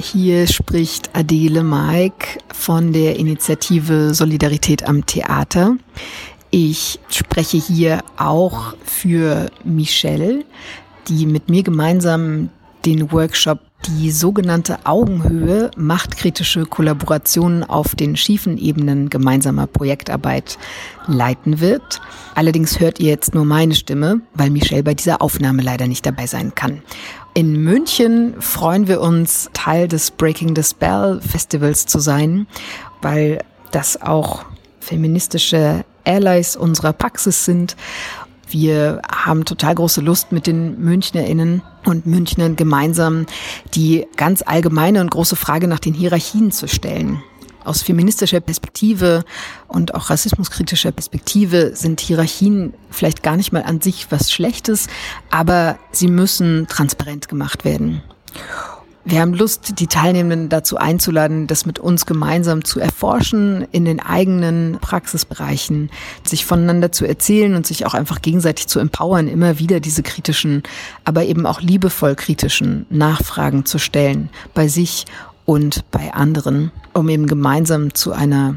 Hier spricht Adele Maik von der Initiative Solidarität am Theater. Ich spreche hier auch für Michelle, die mit mir gemeinsam den Workshop die sogenannte Augenhöhe machtkritische Kollaborationen auf den schiefen Ebenen gemeinsamer Projektarbeit leiten wird. Allerdings hört ihr jetzt nur meine Stimme, weil Michelle bei dieser Aufnahme leider nicht dabei sein kann. In München freuen wir uns, Teil des Breaking the Spell Festivals zu sein, weil das auch feministische Allies unserer Praxis sind wir haben total große Lust mit den MünchnerInnen und Münchnern gemeinsam die ganz allgemeine und große Frage nach den Hierarchien zu stellen. Aus feministischer Perspektive und auch rassismuskritischer Perspektive sind Hierarchien vielleicht gar nicht mal an sich was Schlechtes, aber sie müssen transparent gemacht werden. Wir haben Lust, die Teilnehmenden dazu einzuladen, das mit uns gemeinsam zu erforschen, in den eigenen Praxisbereichen, sich voneinander zu erzählen und sich auch einfach gegenseitig zu empowern, immer wieder diese kritischen, aber eben auch liebevoll kritischen Nachfragen zu stellen, bei sich und bei anderen, um eben gemeinsam zu einer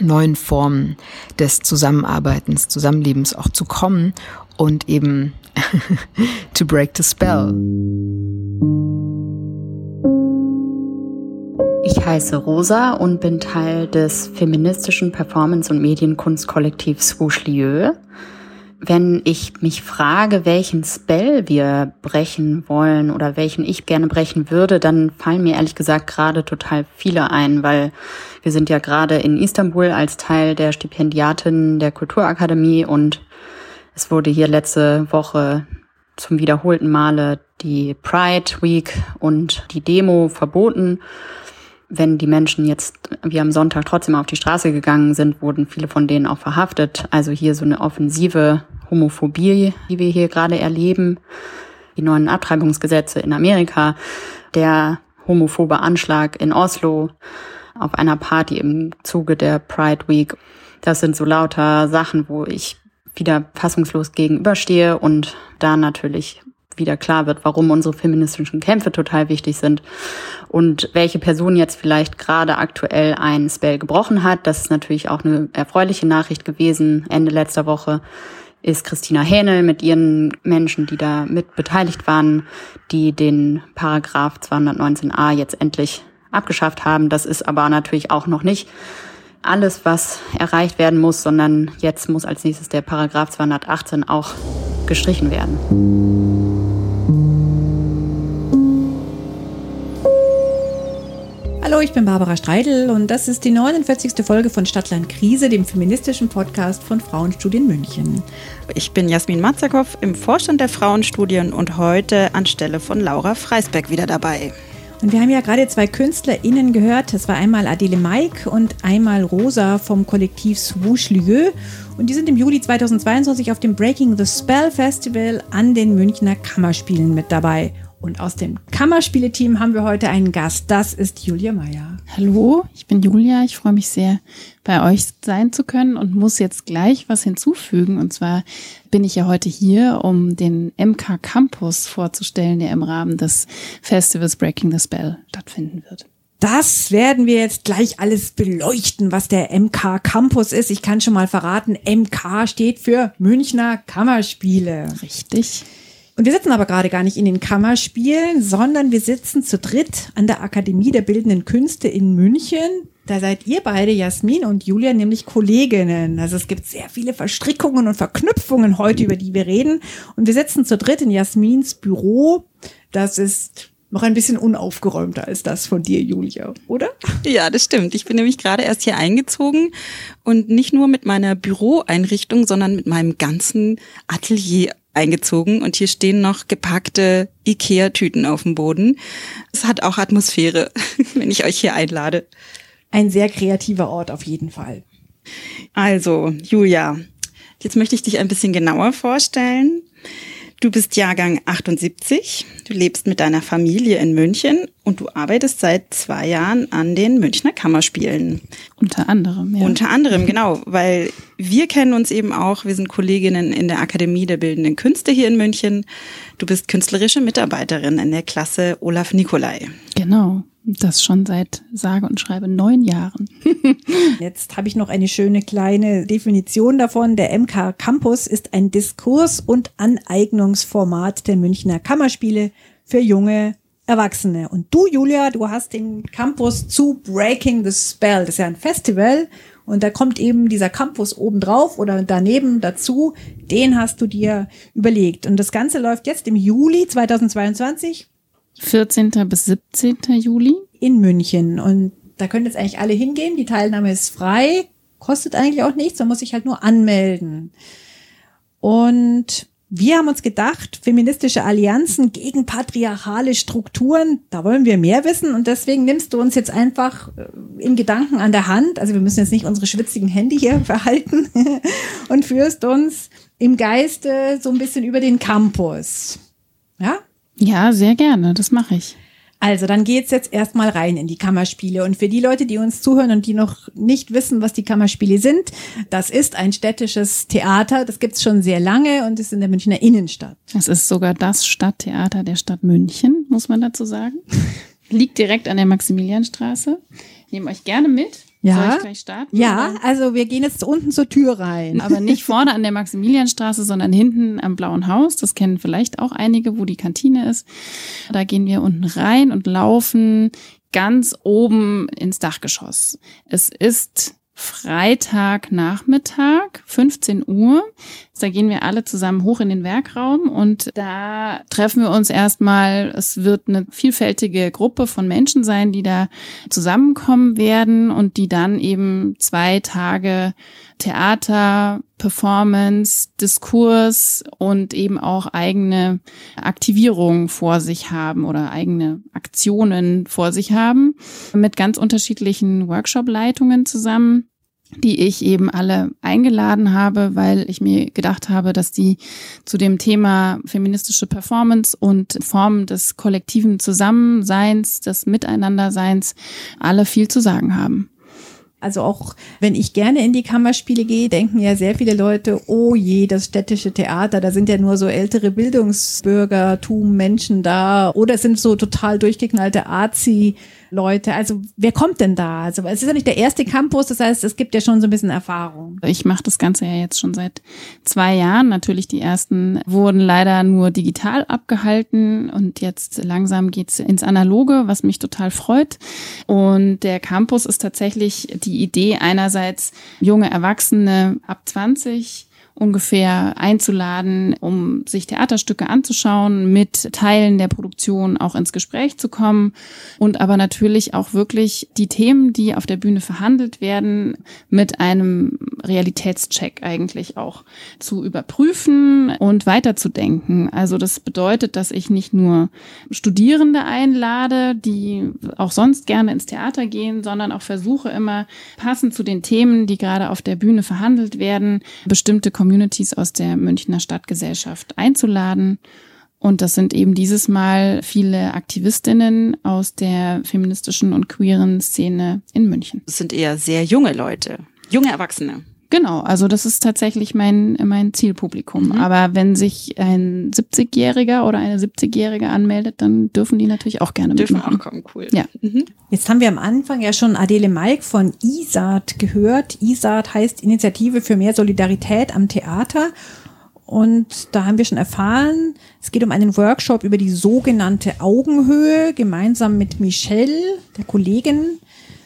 neuen Form des Zusammenarbeitens, Zusammenlebens auch zu kommen und eben to break the spell. Ich heiße Rosa und bin Teil des feministischen Performance- und Medienkunstkollektivs Swoosh. Wenn ich mich frage, welchen Spell wir brechen wollen oder welchen ich gerne brechen würde, dann fallen mir ehrlich gesagt gerade total viele ein, weil wir sind ja gerade in Istanbul als Teil der Stipendiatin der Kulturakademie und es wurde hier letzte Woche zum wiederholten Male die Pride Week und die Demo verboten wenn die Menschen jetzt wie am Sonntag trotzdem auf die Straße gegangen sind, wurden viele von denen auch verhaftet. Also hier so eine offensive Homophobie, die wir hier gerade erleben. Die neuen Abtreibungsgesetze in Amerika, der homophobe Anschlag in Oslo auf einer Party im Zuge der Pride Week. Das sind so lauter Sachen, wo ich wieder fassungslos gegenüberstehe und da natürlich wieder klar wird, warum unsere feministischen Kämpfe total wichtig sind und welche Person jetzt vielleicht gerade aktuell ein Spell gebrochen hat. Das ist natürlich auch eine erfreuliche Nachricht gewesen. Ende letzter Woche ist Christina Hähnel mit ihren Menschen, die da mit beteiligt waren, die den Paragraph 219a jetzt endlich abgeschafft haben. Das ist aber natürlich auch noch nicht alles, was erreicht werden muss, sondern jetzt muss als nächstes der Paragraph 218 auch gestrichen werden. Hallo, ich bin Barbara Streidel und das ist die 49. Folge von Stadtland Krise, dem feministischen Podcast von Frauenstudien München. Ich bin Jasmin Matzakow im Vorstand der Frauenstudien und heute anstelle von Laura Freisberg wieder dabei. Und wir haben ja gerade zwei KünstlerInnen gehört. Das war einmal Adele Maik und einmal Rosa vom Kollektiv Swoosh Lieu. Und die sind im Juli 2022 auf dem Breaking the Spell Festival an den Münchner Kammerspielen mit dabei. Und aus dem Kammerspieleteam haben wir heute einen Gast. Das ist Julia Meyer. Hallo, ich bin Julia. Ich freue mich sehr, bei euch sein zu können und muss jetzt gleich was hinzufügen. Und zwar bin ich ja heute hier, um den MK Campus vorzustellen, der im Rahmen des Festivals Breaking the Spell stattfinden wird. Das werden wir jetzt gleich alles beleuchten, was der MK Campus ist. Ich kann schon mal verraten, MK steht für Münchner Kammerspiele. Richtig. Und wir sitzen aber gerade gar nicht in den Kammerspielen, sondern wir sitzen zu dritt an der Akademie der Bildenden Künste in München. Da seid ihr beide, Jasmin und Julia, nämlich Kolleginnen. Also es gibt sehr viele Verstrickungen und Verknüpfungen heute, über die wir reden. Und wir sitzen zu dritt in Jasmins Büro. Das ist noch ein bisschen unaufgeräumter als das von dir, Julia, oder? Ja, das stimmt. Ich bin nämlich gerade erst hier eingezogen und nicht nur mit meiner Büroeinrichtung, sondern mit meinem ganzen Atelier eingezogen und hier stehen noch gepackte Ikea-Tüten auf dem Boden. Es hat auch Atmosphäre, wenn ich euch hier einlade. Ein sehr kreativer Ort auf jeden Fall. Also, Julia, jetzt möchte ich dich ein bisschen genauer vorstellen. Du bist Jahrgang 78, du lebst mit deiner Familie in München und du arbeitest seit zwei Jahren an den Münchner Kammerspielen. Unter anderem, ja. Unter anderem, genau, weil wir kennen uns eben auch, wir sind Kolleginnen in der Akademie der Bildenden Künste hier in München. Du bist künstlerische Mitarbeiterin in der Klasse Olaf Nikolai. Genau. Das schon seit sage und schreibe neun Jahren. Jetzt habe ich noch eine schöne kleine Definition davon. Der MK Campus ist ein Diskurs- und Aneignungsformat der Münchner Kammerspiele für junge Erwachsene. Und du, Julia, du hast den Campus zu Breaking the Spell. Das ist ja ein Festival. Und da kommt eben dieser Campus obendrauf oder daneben dazu. Den hast du dir überlegt. Und das Ganze läuft jetzt im Juli 2022 14. bis 17. Juli. in München. Und da können jetzt eigentlich alle hingehen. Die Teilnahme ist frei, kostet eigentlich auch nichts, man muss sich halt nur anmelden. Und wir haben uns gedacht, feministische Allianzen gegen patriarchale Strukturen, da wollen wir mehr wissen und deswegen nimmst du uns jetzt einfach äh, in Gedanken an der Hand, also wir müssen jetzt nicht unsere schwitzigen Hände hier verhalten und führst uns im Geiste so ein bisschen über den Campus. Ja? Ja, sehr gerne, das mache ich. Also, dann geht's jetzt erstmal rein in die Kammerspiele. Und für die Leute, die uns zuhören und die noch nicht wissen, was die Kammerspiele sind, das ist ein städtisches Theater. Das gibt's schon sehr lange und ist in der Münchner Innenstadt. Es ist sogar das Stadttheater der Stadt München, muss man dazu sagen. Liegt direkt an der Maximilianstraße. Nehme euch gerne mit. Ja. Soll ich gleich starten? Ja, Oder? also wir gehen jetzt unten zur Tür rein. Aber nicht vorne an der Maximilianstraße, sondern hinten am Blauen Haus. Das kennen vielleicht auch einige, wo die Kantine ist. Da gehen wir unten rein und laufen ganz oben ins Dachgeschoss. Es ist Freitagnachmittag, 15 Uhr. Da gehen wir alle zusammen hoch in den Werkraum und da treffen wir uns erstmal. Es wird eine vielfältige Gruppe von Menschen sein, die da zusammenkommen werden und die dann eben zwei Tage Theater, Performance, Diskurs und eben auch eigene Aktivierungen vor sich haben oder eigene Aktionen vor sich haben mit ganz unterschiedlichen Workshop-Leitungen zusammen die ich eben alle eingeladen habe, weil ich mir gedacht habe, dass die zu dem Thema feministische Performance und Formen des kollektiven Zusammenseins, des Miteinanderseins alle viel zu sagen haben. Also auch wenn ich gerne in die Kammerspiele gehe, denken ja sehr viele Leute, oh je, das städtische Theater, da sind ja nur so ältere Bildungsbürgertum Menschen da oder es sind so total durchgeknallte Arzi Leute. Also wer kommt denn da? Also es ist ja nicht der erste Campus, das heißt, es gibt ja schon so ein bisschen Erfahrung. Ich mache das Ganze ja jetzt schon seit zwei Jahren. Natürlich die ersten wurden leider nur digital abgehalten und jetzt langsam geht's ins Analoge, was mich total freut. Und der Campus ist tatsächlich die Idee einerseits junge Erwachsene ab 20 ungefähr einzuladen, um sich Theaterstücke anzuschauen, mit Teilen der Produktion auch ins Gespräch zu kommen und aber natürlich auch wirklich die Themen, die auf der Bühne verhandelt werden, mit einem Realitätscheck eigentlich auch zu überprüfen und weiterzudenken. Also das bedeutet, dass ich nicht nur Studierende einlade, die auch sonst gerne ins Theater gehen, sondern auch versuche immer passend zu den Themen, die gerade auf der Bühne verhandelt werden, bestimmte Communities aus der Münchner Stadtgesellschaft einzuladen. Und das sind eben dieses Mal viele Aktivistinnen aus der feministischen und queeren Szene in München. Das sind eher sehr junge Leute, junge Erwachsene. Genau, also das ist tatsächlich mein, mein Zielpublikum. Mhm. Aber wenn sich ein 70-Jähriger oder eine 70-Jährige anmeldet, dann dürfen die natürlich auch gerne Dürfen mitmachen. auch kommen, cool. Ja. Mhm. Jetzt haben wir am Anfang ja schon Adele Malk von ISAT gehört. ISAT heißt Initiative für mehr Solidarität am Theater. Und da haben wir schon erfahren, es geht um einen Workshop über die sogenannte Augenhöhe. Gemeinsam mit Michelle, der Kollegin,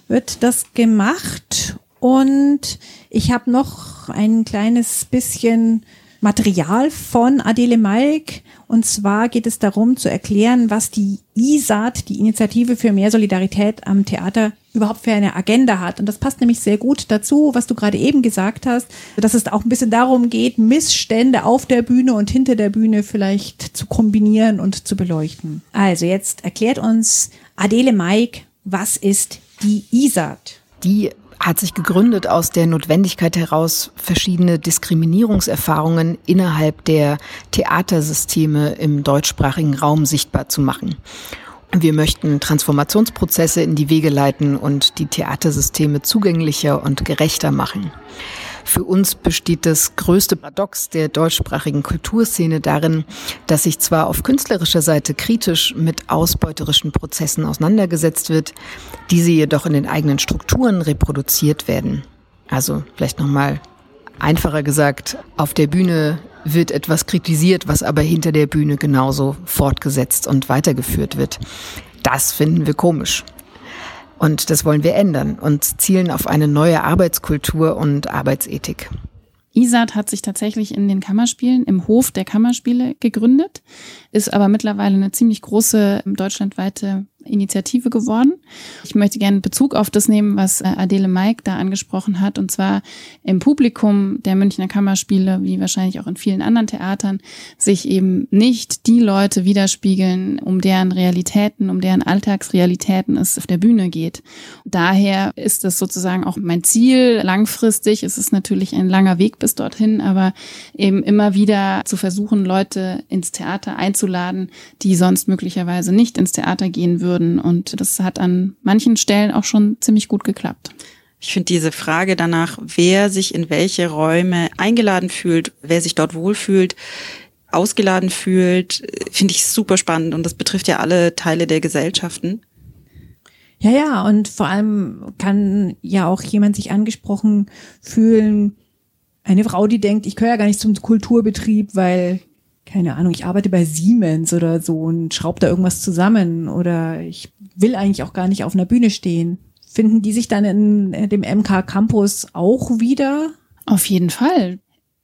wird das gemacht. Und ich habe noch ein kleines bisschen Material von Adele Malk. Und zwar geht es darum zu erklären, was die ISAT, die Initiative für mehr Solidarität am Theater, überhaupt für eine Agenda hat. Und das passt nämlich sehr gut dazu, was du gerade eben gesagt hast, dass es auch ein bisschen darum geht, Missstände auf der Bühne und hinter der Bühne vielleicht zu kombinieren und zu beleuchten. Also jetzt erklärt uns Adele Maik, was ist die ISAT? Die hat sich gegründet aus der Notwendigkeit heraus, verschiedene Diskriminierungserfahrungen innerhalb der Theatersysteme im deutschsprachigen Raum sichtbar zu machen. Wir möchten Transformationsprozesse in die Wege leiten und die Theatersysteme zugänglicher und gerechter machen. Für uns besteht das größte Paradox der deutschsprachigen Kulturszene darin, dass sich zwar auf künstlerischer Seite kritisch mit ausbeuterischen Prozessen auseinandergesetzt wird, diese jedoch in den eigenen Strukturen reproduziert werden. Also vielleicht nochmal einfacher gesagt, auf der Bühne wird etwas kritisiert, was aber hinter der Bühne genauso fortgesetzt und weitergeführt wird. Das finden wir komisch. Und das wollen wir ändern und zielen auf eine neue Arbeitskultur und Arbeitsethik. ISAT hat sich tatsächlich in den Kammerspielen im Hof der Kammerspiele gegründet, ist aber mittlerweile eine ziemlich große deutschlandweite Initiative geworden. Ich möchte gerne Bezug auf das nehmen, was äh, Adele Maik da angesprochen hat, und zwar im Publikum der Münchner Kammerspiele, wie wahrscheinlich auch in vielen anderen Theatern, sich eben nicht die Leute widerspiegeln, um deren Realitäten, um deren Alltagsrealitäten es auf der Bühne geht. Daher ist das sozusagen auch mein Ziel langfristig. Es ist natürlich ein langer Weg bis dorthin, aber eben immer wieder zu versuchen, Leute ins Theater einzuladen, die sonst möglicherweise nicht ins Theater gehen würden würden. Und das hat an manchen Stellen auch schon ziemlich gut geklappt. Ich finde diese Frage danach, wer sich in welche Räume eingeladen fühlt, wer sich dort wohlfühlt, ausgeladen fühlt, finde ich super spannend und das betrifft ja alle Teile der Gesellschaften. Ja, ja, und vor allem kann ja auch jemand sich angesprochen fühlen, eine Frau, die denkt, ich gehöre ja gar nicht zum Kulturbetrieb, weil keine Ahnung, ich arbeite bei Siemens oder so und schraube da irgendwas zusammen oder ich will eigentlich auch gar nicht auf einer Bühne stehen. Finden die sich dann in äh, dem MK Campus auch wieder? Auf jeden Fall.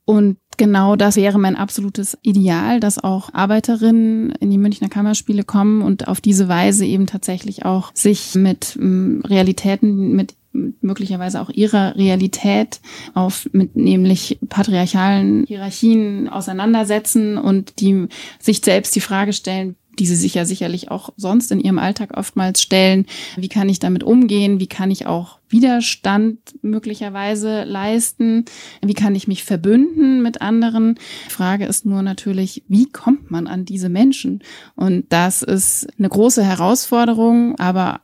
Und genau das wäre mein absolutes Ideal, dass auch Arbeiterinnen in die Münchner Kammerspiele kommen und auf diese Weise eben tatsächlich auch sich mit ähm, Realitäten, mit möglicherweise auch ihrer Realität auf mit nämlich patriarchalen Hierarchien auseinandersetzen und die sich selbst die Frage stellen, die sie sich ja sicherlich auch sonst in ihrem Alltag oftmals stellen. Wie kann ich damit umgehen? Wie kann ich auch Widerstand möglicherweise leisten? Wie kann ich mich verbünden mit anderen? Die Frage ist nur natürlich, wie kommt man an diese Menschen? Und das ist eine große Herausforderung, aber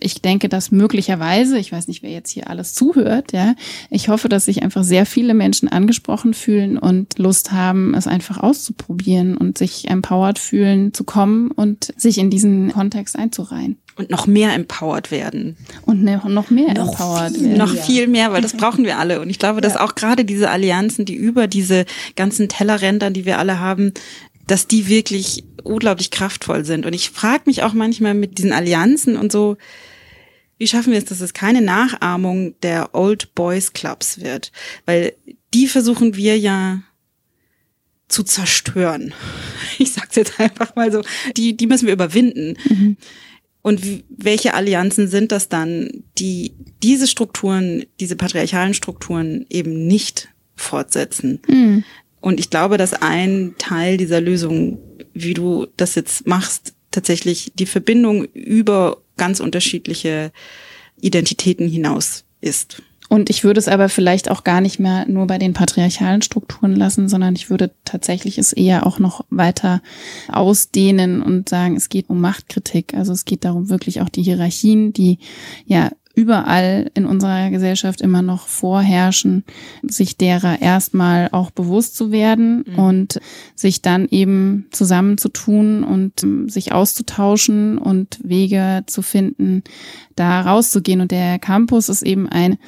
ich denke, dass möglicherweise, ich weiß nicht, wer jetzt hier alles zuhört, ja, ich hoffe, dass sich einfach sehr viele Menschen angesprochen fühlen und Lust haben, es einfach auszuprobieren und sich empowered fühlen, zu kommen und sich in diesen Kontext einzureihen. Und noch mehr empowered werden. Und ne, noch mehr noch empowered viel, werden. Noch viel mehr, weil das brauchen wir alle. Und ich glaube, dass ja. auch gerade diese Allianzen, die über diese ganzen Tellerränder, die wir alle haben, dass die wirklich unglaublich kraftvoll sind. Und ich frage mich auch manchmal mit diesen Allianzen und so, wie schaffen wir es, dass es keine Nachahmung der Old Boys Clubs wird? Weil die versuchen wir ja zu zerstören. Ich sag's jetzt einfach mal so. Die, die müssen wir überwinden. Mhm. Und welche Allianzen sind das dann, die diese Strukturen, diese patriarchalen Strukturen eben nicht fortsetzen? Mhm. Und ich glaube, dass ein Teil dieser Lösung, wie du das jetzt machst, tatsächlich die Verbindung über ganz unterschiedliche Identitäten hinaus ist. Und ich würde es aber vielleicht auch gar nicht mehr nur bei den patriarchalen Strukturen lassen, sondern ich würde tatsächlich es eher auch noch weiter ausdehnen und sagen, es geht um Machtkritik. Also es geht darum, wirklich auch die Hierarchien, die ja überall in unserer Gesellschaft immer noch vorherrschen, sich derer erstmal auch bewusst zu werden mhm. und sich dann eben zusammenzutun und ähm, sich auszutauschen und Wege zu finden, da rauszugehen. Und der Campus ist eben ein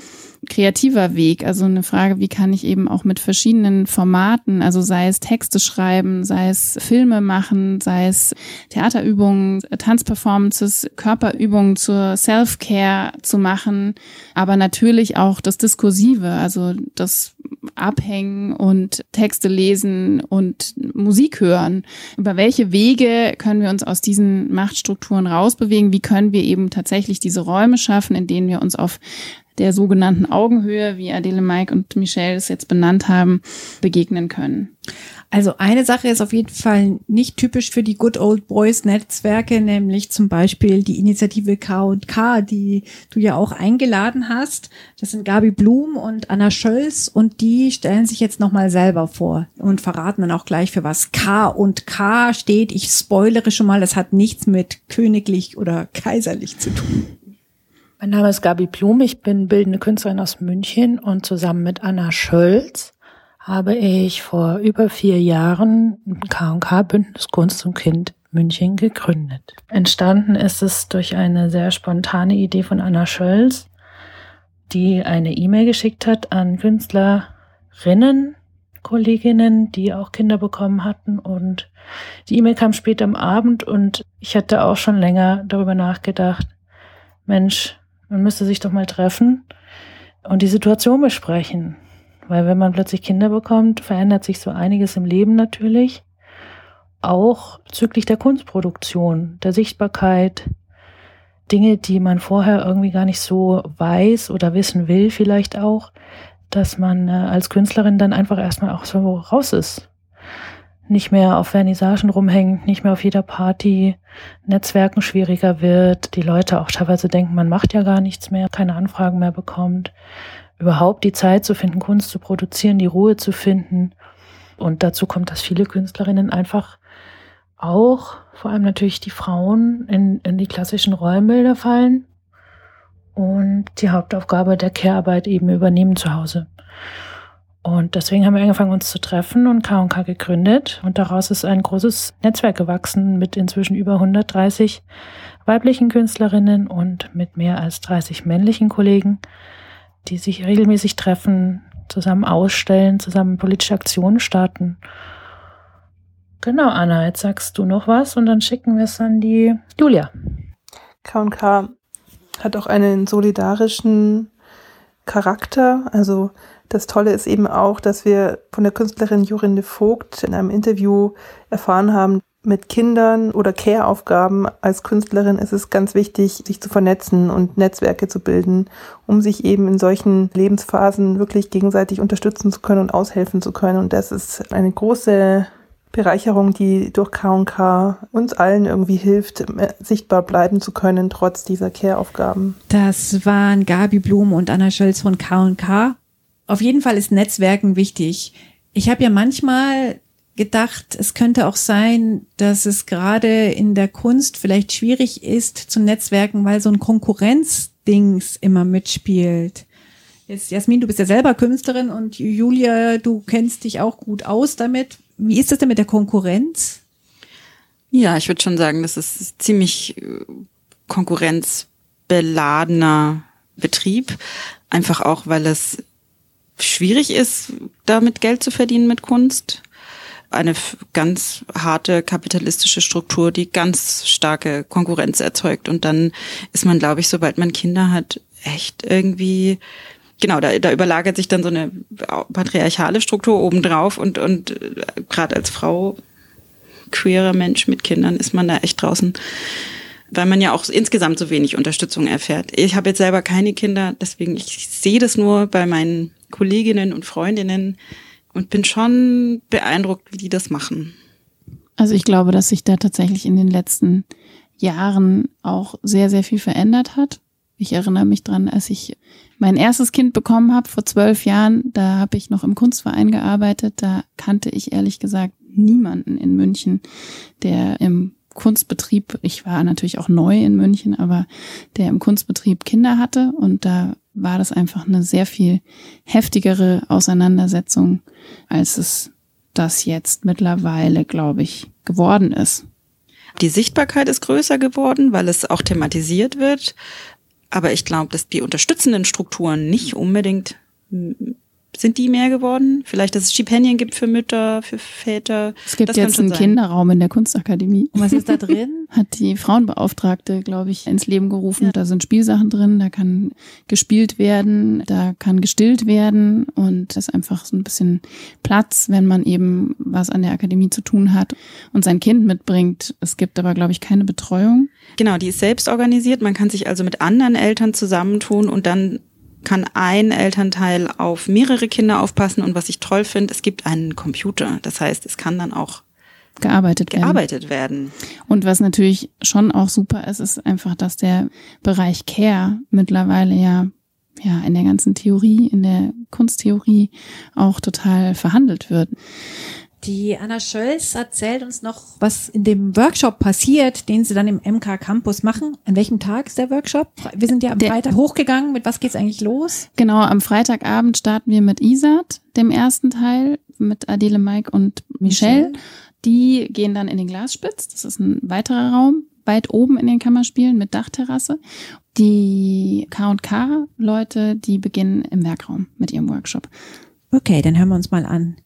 kreativer Weg. Also eine Frage, wie kann ich eben auch mit verschiedenen Formaten, also sei es Texte schreiben, sei es Filme machen, sei es Theaterübungen, Tanzperformances, Körperübungen zur Self-Care zu machen, aber natürlich auch das Diskursive, also das Abhängen und Texte lesen und Musik hören. Über welche Wege können wir uns aus diesen Machtstrukturen rausbewegen? Wie können wir eben tatsächlich diese Räume schaffen, in denen wir uns auf der sogenannten Augenhöhe, wie Adele Mike und Michelle es jetzt benannt haben, begegnen können. Also eine Sache ist auf jeden Fall nicht typisch für die Good Old Boys Netzwerke, nämlich zum Beispiel die Initiative K&K, die du ja auch eingeladen hast. Das sind Gabi Blum und Anna Schölz und die stellen sich jetzt nochmal selber vor und verraten dann auch gleich für was K und K steht. Ich spoilere schon mal, das hat nichts mit königlich oder kaiserlich zu tun. Mein Name ist Gabi Blum, ich bin bildende Künstlerin aus München und zusammen mit Anna Schölz habe ich vor über vier Jahren K&K Bündnis Kunst und Kind München gegründet. Entstanden ist es durch eine sehr spontane Idee von Anna Schölz, die eine E-Mail geschickt hat an Künstlerinnen, Kolleginnen, die auch Kinder bekommen hatten. Und die E-Mail kam später am Abend und ich hatte auch schon länger darüber nachgedacht, Mensch, man müsste sich doch mal treffen und die Situation besprechen. Weil wenn man plötzlich Kinder bekommt, verändert sich so einiges im Leben natürlich. Auch bezüglich der Kunstproduktion, der Sichtbarkeit, Dinge, die man vorher irgendwie gar nicht so weiß oder wissen will, vielleicht auch, dass man äh, als Künstlerin dann einfach erstmal auch so raus ist. Nicht mehr auf Vernissagen rumhängt, nicht mehr auf jeder Party, Netzwerken schwieriger wird, die Leute auch teilweise denken, man macht ja gar nichts mehr, keine Anfragen mehr bekommt, überhaupt die Zeit zu finden, Kunst zu produzieren, die Ruhe zu finden. Und dazu kommt, dass viele Künstlerinnen einfach auch, vor allem natürlich die Frauen, in, in die klassischen Rollenbilder fallen und die Hauptaufgabe der Care-Arbeit eben übernehmen zu Hause. Und deswegen haben wir angefangen, uns zu treffen und K&K gegründet. Und daraus ist ein großes Netzwerk gewachsen mit inzwischen über 130 weiblichen Künstlerinnen und mit mehr als 30 männlichen Kollegen, die sich regelmäßig treffen, zusammen ausstellen, zusammen politische Aktionen starten. Genau, Anna, jetzt sagst du noch was und dann schicken wir es an die Julia. K&K hat auch einen solidarischen Charakter. Also das Tolle ist eben auch, dass wir von der Künstlerin Jorinde Vogt in einem Interview erfahren haben, mit Kindern oder Care-Aufgaben als Künstlerin ist es ganz wichtig, sich zu vernetzen und Netzwerke zu bilden, um sich eben in solchen Lebensphasen wirklich gegenseitig unterstützen zu können und aushelfen zu können. Und das ist eine große Bereicherung, die durch K&K uns allen irgendwie hilft, äh, sichtbar bleiben zu können, trotz dieser Care-Aufgaben. Das waren Gabi Blum und Anna Schölz von K&K. Auf jeden Fall ist Netzwerken wichtig. Ich habe ja manchmal gedacht, es könnte auch sein, dass es gerade in der Kunst vielleicht schwierig ist zu netzwerken, weil so ein Konkurrenzdings immer mitspielt. Jetzt, Jasmin, du bist ja selber Künstlerin und Julia, du kennst dich auch gut aus damit. Wie ist das denn mit der Konkurrenz? Ja, ich würde schon sagen, das ist ziemlich äh, konkurrenzbeladener Betrieb. Einfach auch, weil es schwierig ist, damit Geld zu verdienen mit Kunst. Eine ganz harte kapitalistische Struktur, die ganz starke Konkurrenz erzeugt. Und dann ist man, glaube ich, sobald man Kinder hat, echt irgendwie genau, da, da überlagert sich dann so eine patriarchale Struktur obendrauf und, und äh, gerade als Frau, queerer Mensch mit Kindern, ist man da echt draußen, weil man ja auch insgesamt so wenig Unterstützung erfährt. Ich habe jetzt selber keine Kinder, deswegen ich sehe das nur bei meinen Kolleginnen und Freundinnen und bin schon beeindruckt, wie die das machen. Also ich glaube, dass sich da tatsächlich in den letzten Jahren auch sehr, sehr viel verändert hat. Ich erinnere mich dran, als ich mein erstes Kind bekommen habe vor zwölf Jahren, da habe ich noch im Kunstverein gearbeitet. Da kannte ich ehrlich gesagt niemanden in München, der im Kunstbetrieb, ich war natürlich auch neu in München, aber der im Kunstbetrieb Kinder hatte und da war das einfach eine sehr viel heftigere Auseinandersetzung, als es das jetzt mittlerweile, glaube ich, geworden ist. Die Sichtbarkeit ist größer geworden, weil es auch thematisiert wird. Aber ich glaube, dass die unterstützenden Strukturen nicht unbedingt sind die mehr geworden? Vielleicht, dass es Stipendien gibt für Mütter, für Väter. Es gibt das jetzt einen sein. Kinderraum in der Kunstakademie. Und was ist da drin? Hat die Frauenbeauftragte, glaube ich, ins Leben gerufen. Ja. Da sind Spielsachen drin, da kann gespielt werden, da kann gestillt werden und das ist einfach so ein bisschen Platz, wenn man eben was an der Akademie zu tun hat und sein Kind mitbringt. Es gibt aber, glaube ich, keine Betreuung. Genau, die ist selbst organisiert. Man kann sich also mit anderen Eltern zusammentun und dann kann ein Elternteil auf mehrere Kinder aufpassen und was ich toll finde, es gibt einen Computer. Das heißt, es kann dann auch gearbeitet, gearbeitet werden. werden. Und was natürlich schon auch super ist, ist einfach, dass der Bereich Care mittlerweile ja ja in der ganzen Theorie, in der Kunsttheorie auch total verhandelt wird. Die Anna Schölz erzählt uns noch, was in dem Workshop passiert, den sie dann im MK Campus machen. An welchem Tag ist der Workshop? Wir sind ja am Der- Freitag hochgegangen. Mit was geht's eigentlich los? Genau, am Freitagabend starten wir mit Isat, dem ersten Teil, mit Adele, Mike und Michelle. Die gehen dann in den Glasspitz. Das ist ein weiterer Raum, weit oben in den Kammerspielen mit Dachterrasse. Die K&K-Leute, die beginnen im Werkraum mit ihrem Workshop. Okay, dann hören wir uns mal an,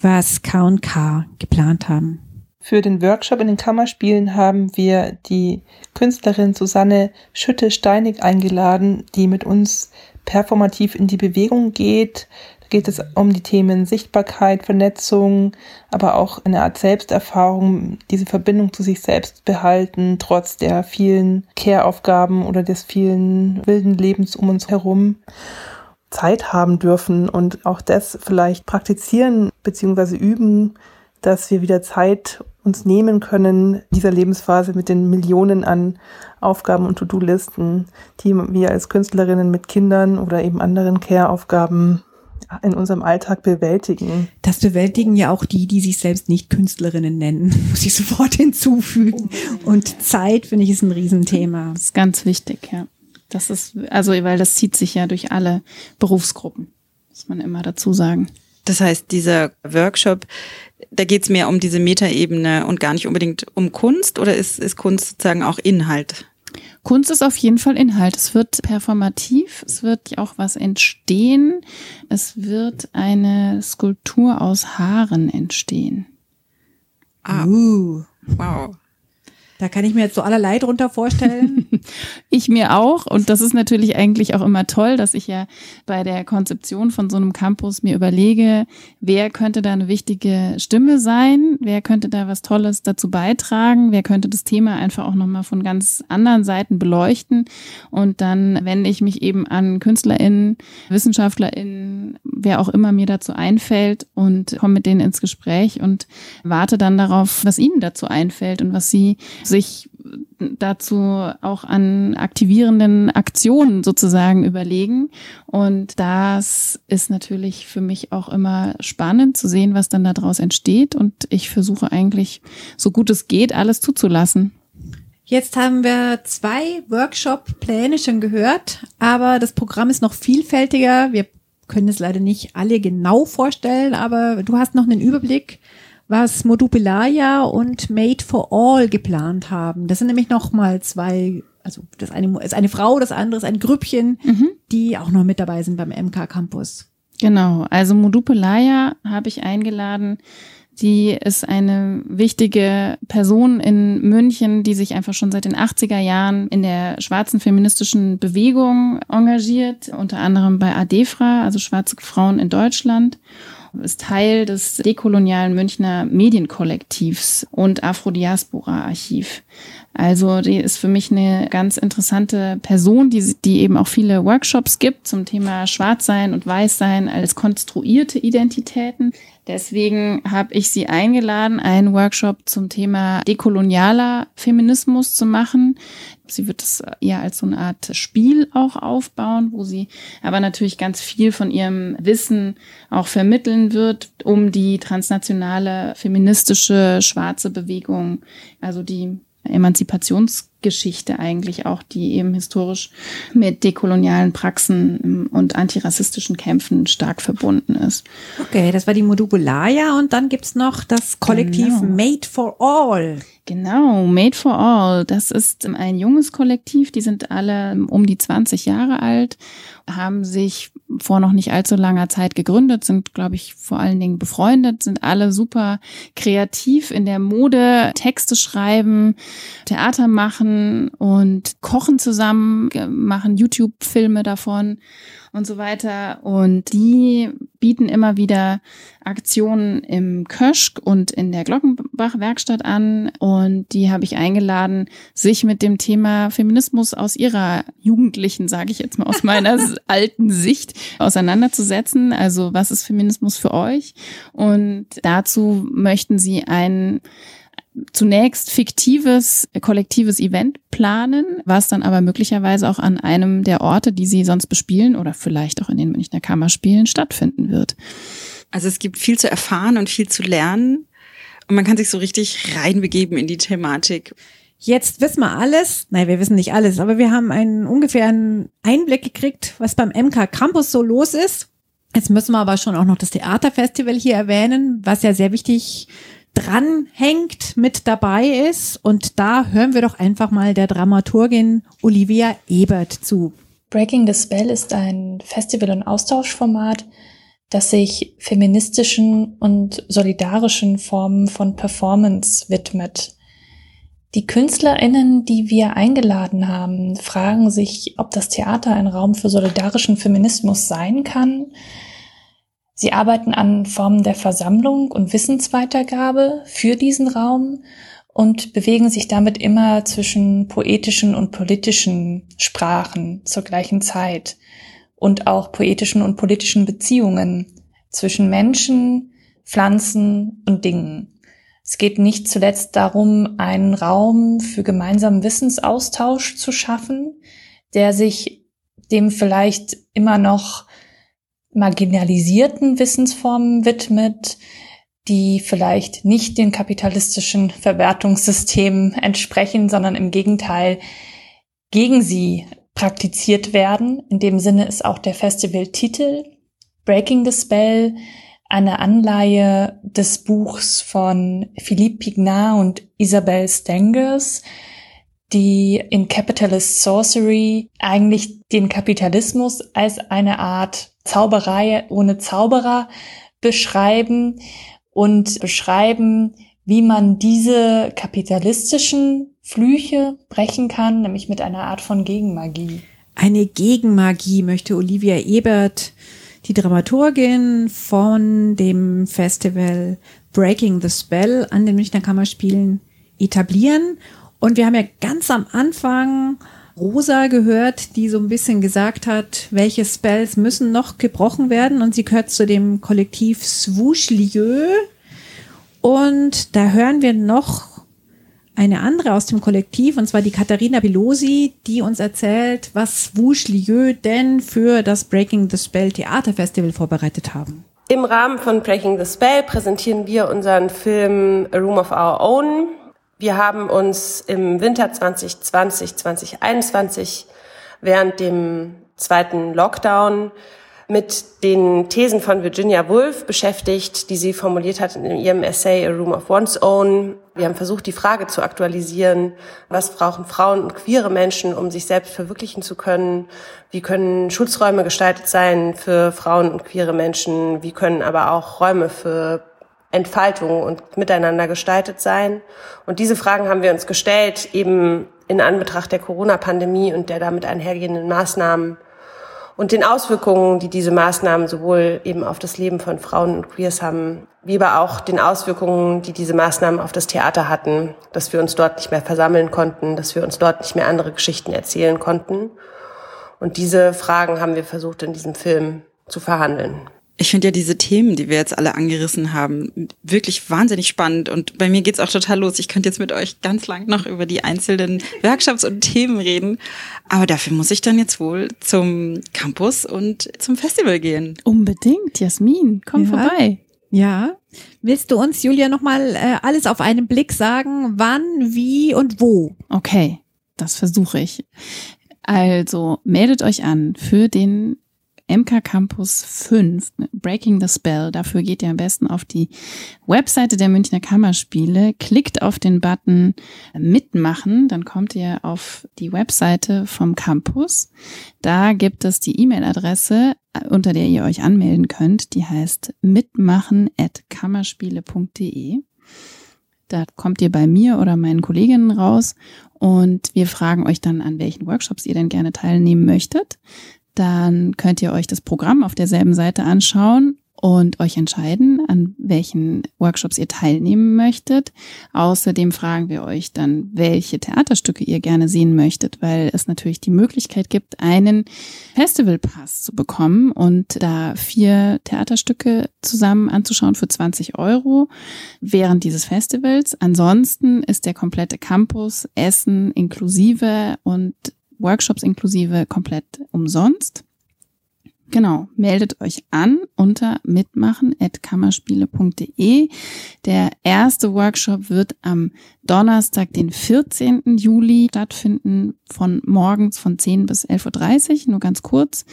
was K&K geplant haben. Für den Workshop in den Kammerspielen haben wir die Künstlerin Susanne Schütte-Steinig eingeladen, die mit uns performativ in die Bewegung geht. Da geht es um die Themen Sichtbarkeit, Vernetzung, aber auch eine Art Selbsterfahrung, diese Verbindung zu sich selbst behalten, trotz der vielen Care-Aufgaben oder des vielen wilden Lebens um uns herum. Zeit haben dürfen und auch das vielleicht praktizieren bzw. üben, dass wir wieder Zeit uns nehmen können, dieser Lebensphase mit den Millionen an Aufgaben und To-Do-Listen, die wir als Künstlerinnen mit Kindern oder eben anderen Care-Aufgaben in unserem Alltag bewältigen. Das bewältigen ja auch die, die sich selbst nicht Künstlerinnen nennen, muss ich sofort hinzufügen. Und Zeit, finde ich, ist ein Riesenthema. Das ist ganz wichtig, ja. Das ist, also, weil das zieht sich ja durch alle Berufsgruppen. Muss man immer dazu sagen. Das heißt, dieser Workshop, da geht's mehr um diese Metaebene und gar nicht unbedingt um Kunst oder ist, ist Kunst sozusagen auch Inhalt? Kunst ist auf jeden Fall Inhalt. Es wird performativ, es wird auch was entstehen. Es wird eine Skulptur aus Haaren entstehen. Ah, Uh, wow. Da kann ich mir jetzt so allerlei drunter vorstellen. Ich mir auch. Und das ist natürlich eigentlich auch immer toll, dass ich ja bei der Konzeption von so einem Campus mir überlege, wer könnte da eine wichtige Stimme sein? Wer könnte da was Tolles dazu beitragen? Wer könnte das Thema einfach auch nochmal von ganz anderen Seiten beleuchten? Und dann wende ich mich eben an KünstlerInnen, WissenschaftlerInnen, wer auch immer mir dazu einfällt und komme mit denen ins Gespräch und warte dann darauf, was ihnen dazu einfällt und was sie sich dazu auch an aktivierenden Aktionen sozusagen überlegen. Und das ist natürlich für mich auch immer spannend zu sehen, was dann daraus entsteht. Und ich versuche eigentlich, so gut es geht, alles zuzulassen. Jetzt haben wir zwei Workshop-Pläne schon gehört, aber das Programm ist noch vielfältiger. Wir können es leider nicht alle genau vorstellen, aber du hast noch einen Überblick, was Modupilaya und Made for All geplant haben. Das sind nämlich noch mal zwei, also das eine ist eine Frau, das andere ist ein Grüppchen, die auch noch mit dabei sind beim MK Campus. Genau, also Modupelaya habe ich eingeladen. Die ist eine wichtige Person in München, die sich einfach schon seit den 80er Jahren in der schwarzen feministischen Bewegung engagiert, unter anderem bei ADEFRA, also Schwarze Frauen in Deutschland ist Teil des dekolonialen Münchner Medienkollektivs und Afrodiaspora-Archiv. Also die ist für mich eine ganz interessante Person, die, die eben auch viele Workshops gibt zum Thema Schwarzsein und Weißsein als konstruierte Identitäten. Deswegen habe ich sie eingeladen, einen Workshop zum Thema dekolonialer Feminismus zu machen. Sie wird es eher als so eine Art Spiel auch aufbauen, wo sie aber natürlich ganz viel von ihrem Wissen auch vermitteln wird, um die transnationale feministische schwarze Bewegung, also die Emanzipationsgeschichte eigentlich auch, die eben historisch mit dekolonialen Praxen und antirassistischen Kämpfen stark verbunden ist. Okay, das war die Modupilaya und dann gibt's noch das Kollektiv Genau. Made for All. Genau, Made for All. Das ist ein junges Kollektiv, die sind alle um die 20 Jahre alt, haben sich vor noch nicht allzu langer Zeit gegründet, sind, glaube ich, vor allen Dingen befreundet, sind alle super kreativ in der Mode, Texte schreiben, Theater machen und kochen zusammen, machen YouTube-Filme davon und so weiter. Und die bieten immer wieder Aktionen im Köschk und in der Glockenbach-Werkstatt an. Und die habe ich eingeladen, sich mit dem Thema Feminismus aus ihrer jugendlichen, sage ich jetzt mal aus meiner alten Sicht, auseinanderzusetzen. Also was ist Feminismus für euch? Und dazu möchten sie ein zunächst fiktives, kollektives Event planen, was dann aber möglicherweise auch an einem der Orte, die sie sonst bespielen oder vielleicht auch in den Münchner Kammerspielen stattfinden wird. Also es gibt viel zu erfahren und viel zu lernen. Und man kann sich so richtig reinbegeben in die Thematik. Jetzt wissen wir alles. Nein, wir wissen nicht alles, aber wir haben einen ungefähren Einblick gekriegt, was beim MK Campus so los ist. Jetzt müssen wir aber schon auch noch das Theaterfestival hier erwähnen, was ja sehr wichtig dranhängt, mit dabei ist. Und da hören wir doch einfach mal der Dramaturgin Olivia Ebert zu. Breaking the Spell ist ein Festival- und Austauschformat, das sich feministischen und solidarischen Formen von Performance widmet. Die KünstlerInnen, die wir eingeladen haben, fragen sich, ob das Theater ein Raum für solidarischen Feminismus sein kann. Sie arbeiten an Formen der Versammlung und Wissensweitergabe für diesen Raum und bewegen sich damit immer zwischen poetischen und politischen Sprachen zur gleichen Zeit und auch poetischen und politischen Beziehungen zwischen Menschen, Pflanzen und Dingen. Es geht nicht zuletzt darum, einen Raum für gemeinsamen Wissensaustausch zu schaffen, der sich dem vielleicht immer noch marginalisierten Wissensformen widmet, die vielleicht nicht den kapitalistischen Verwertungssystemen entsprechen, sondern im Gegenteil gegen sie praktiziert werden. In dem Sinne ist auch der Festivaltitel Breaking the Spell eine Anleihe des Buchs von Philippe Pignat und Isabel Stengers, die in Capitalist Sorcery eigentlich den Kapitalismus als eine Art Zauberei ohne Zauberer beschreiben und beschreiben, wie man diese kapitalistischen Flüche brechen kann, nämlich mit einer Art von Gegenmagie. Eine Gegenmagie möchte Olivia Ebert die Dramaturgin von dem Festival Breaking the Spell an den Münchner Kammerspielen etablieren. Und wir haben ja ganz am Anfang Rosa gehört, die so ein bisschen gesagt hat, welche Spells müssen noch gebrochen werden. Und sie gehört zu dem Kollektiv Swoosh Lieu. Und da hören wir noch eine andere aus dem Kollektiv, und zwar die Katharina Belosi, die uns erzählt, was Wouche Lieu denn für das Breaking the Spell Theaterfestival vorbereitet haben. Im Rahmen von Breaking the Spell präsentieren wir unseren Film A Room of Our Own. Wir haben uns im Winter 2020, 2021 während dem zweiten Lockdown mit den Thesen von Virginia Woolf beschäftigt, die sie formuliert hat in ihrem Essay A Room of One's Own. Wir haben versucht, die Frage zu aktualisieren, was brauchen Frauen und queere Menschen, um sich selbst verwirklichen zu können? Wie können Schutzräume gestaltet sein für Frauen und queere Menschen? Wie können aber auch Räume für Entfaltung und Miteinander gestaltet sein? Und diese Fragen haben wir uns gestellt, eben in Anbetracht der Corona-Pandemie und der damit einhergehenden Maßnahmen und den Auswirkungen, die diese Maßnahmen sowohl eben auf das Leben von Frauen und Queers haben, wie aber auch den Auswirkungen, die diese Maßnahmen auf das Theater hatten, dass wir uns dort nicht mehr versammeln konnten, dass wir uns dort nicht mehr andere Geschichten erzählen konnten. Und diese Fragen haben wir versucht in diesem Film zu verhandeln. Ich finde ja diese Themen, die wir jetzt alle angerissen haben, wirklich wahnsinnig spannend. Und bei mir geht's auch total los. Ich könnte jetzt mit euch ganz lang noch über die einzelnen Workshops und Themen reden. Aber dafür muss ich dann jetzt wohl zum Campus und zum Festival gehen. Unbedingt, Jasmin, komm Ja. vorbei. Ja. Willst du uns, Julia, nochmal äh, alles auf einen Blick sagen, wann, wie und wo? Okay, das versuche ich. Also meldet euch an für den MK Campus 5, Breaking the Spell. Dafür geht ihr am besten auf die Webseite der Münchner Kammerspiele, klickt auf den Button Mitmachen, dann kommt ihr auf die Webseite vom Campus. Da gibt es die E-Mail-Adresse, unter der ihr euch anmelden könnt. Die heißt mitmachen.kammerspiele.de. Da kommt ihr bei mir oder meinen Kolleginnen raus und wir fragen euch dann, an welchen Workshops ihr denn gerne teilnehmen möchtet. Dann könnt ihr euch das Programm auf derselben Seite anschauen und euch entscheiden, an welchen Workshops ihr teilnehmen möchtet. Außerdem fragen wir euch dann, welche Theaterstücke ihr gerne sehen möchtet, weil es natürlich die Möglichkeit gibt, einen Festivalpass zu bekommen und da vier Theaterstücke zusammen anzuschauen für 20 Euro während dieses Festivals. Ansonsten ist der komplette Campus, Essen inklusive und Workshops inklusive komplett umsonst. Genau, meldet euch an unter mitmachen.kammerspiele.de. Der erste Workshop wird am Donnerstag, den 14. Juli stattfinden, von morgens von 10 bis 11.30 Uhr, nur ganz kurz.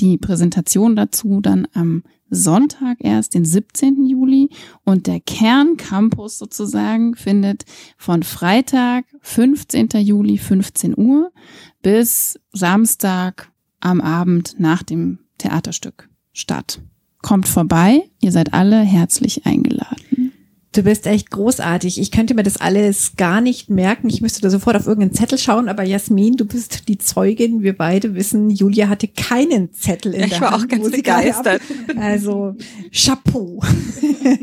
Die Präsentation dazu dann am Sonntag erst, den 17. Juli. Und der Kerncampus sozusagen findet von Freitag, 15. Juli, 15 Uhr bis Samstag am Abend nach dem Theaterstück statt. Kommt vorbei, ihr seid alle herzlich eingeladen. Du bist echt großartig. Ich könnte mir das alles gar nicht merken. Ich müsste da sofort auf irgendeinen Zettel schauen, aber Jasmin, du bist die Zeugin. Wir beide wissen, Julia hatte keinen Zettel in ja, der Ich war Hand, auch ganz begeistert. Also, Chapeau.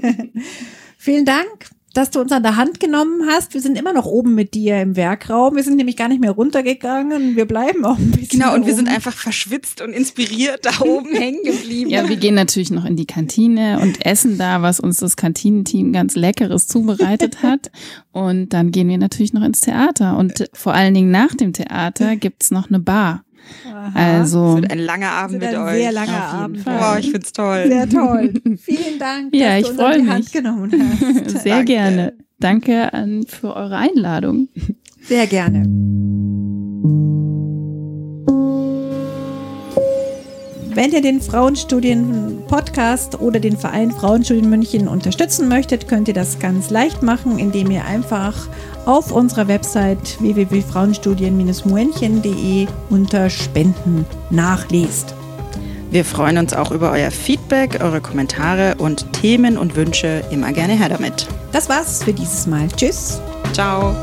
Vielen Dank dass du uns an der Hand genommen hast. Wir sind immer noch oben mit dir im Werkraum. Wir sind nämlich gar nicht mehr runtergegangen. Wir bleiben auch ein bisschen. Genau, und wir oben. sind einfach verschwitzt und inspiriert da oben hängen geblieben. Ja, wir gehen natürlich noch in die Kantine und essen da, was uns das Kantinenteam ganz Leckeres zubereitet hat. Und dann gehen wir natürlich noch ins Theater. Und vor allen Dingen nach dem Theater gibt's noch eine Bar. Aha. Also Es wird ein langer Abend wird mit ein euch. sehr langer Auf jeden Abend. Fall. Boah, ich find's toll. Sehr toll. Vielen Dank, Ja, dass ich du uns die mich. Hand genommen hast. sehr Danke. gerne. Danke an, für eure Einladung. Sehr gerne. Wenn ihr den Frauenstudien-Podcast oder den Verein Frauenstudien München unterstützen möchtet, könnt ihr das ganz leicht machen, indem ihr einfach auf unserer Website www.frauenstudien-muenchen.de unter Spenden nachlest. Wir freuen uns auch über euer Feedback, eure Kommentare und Themen und Wünsche. Immer gerne her damit. Das war's für dieses Mal. Tschüss. Ciao.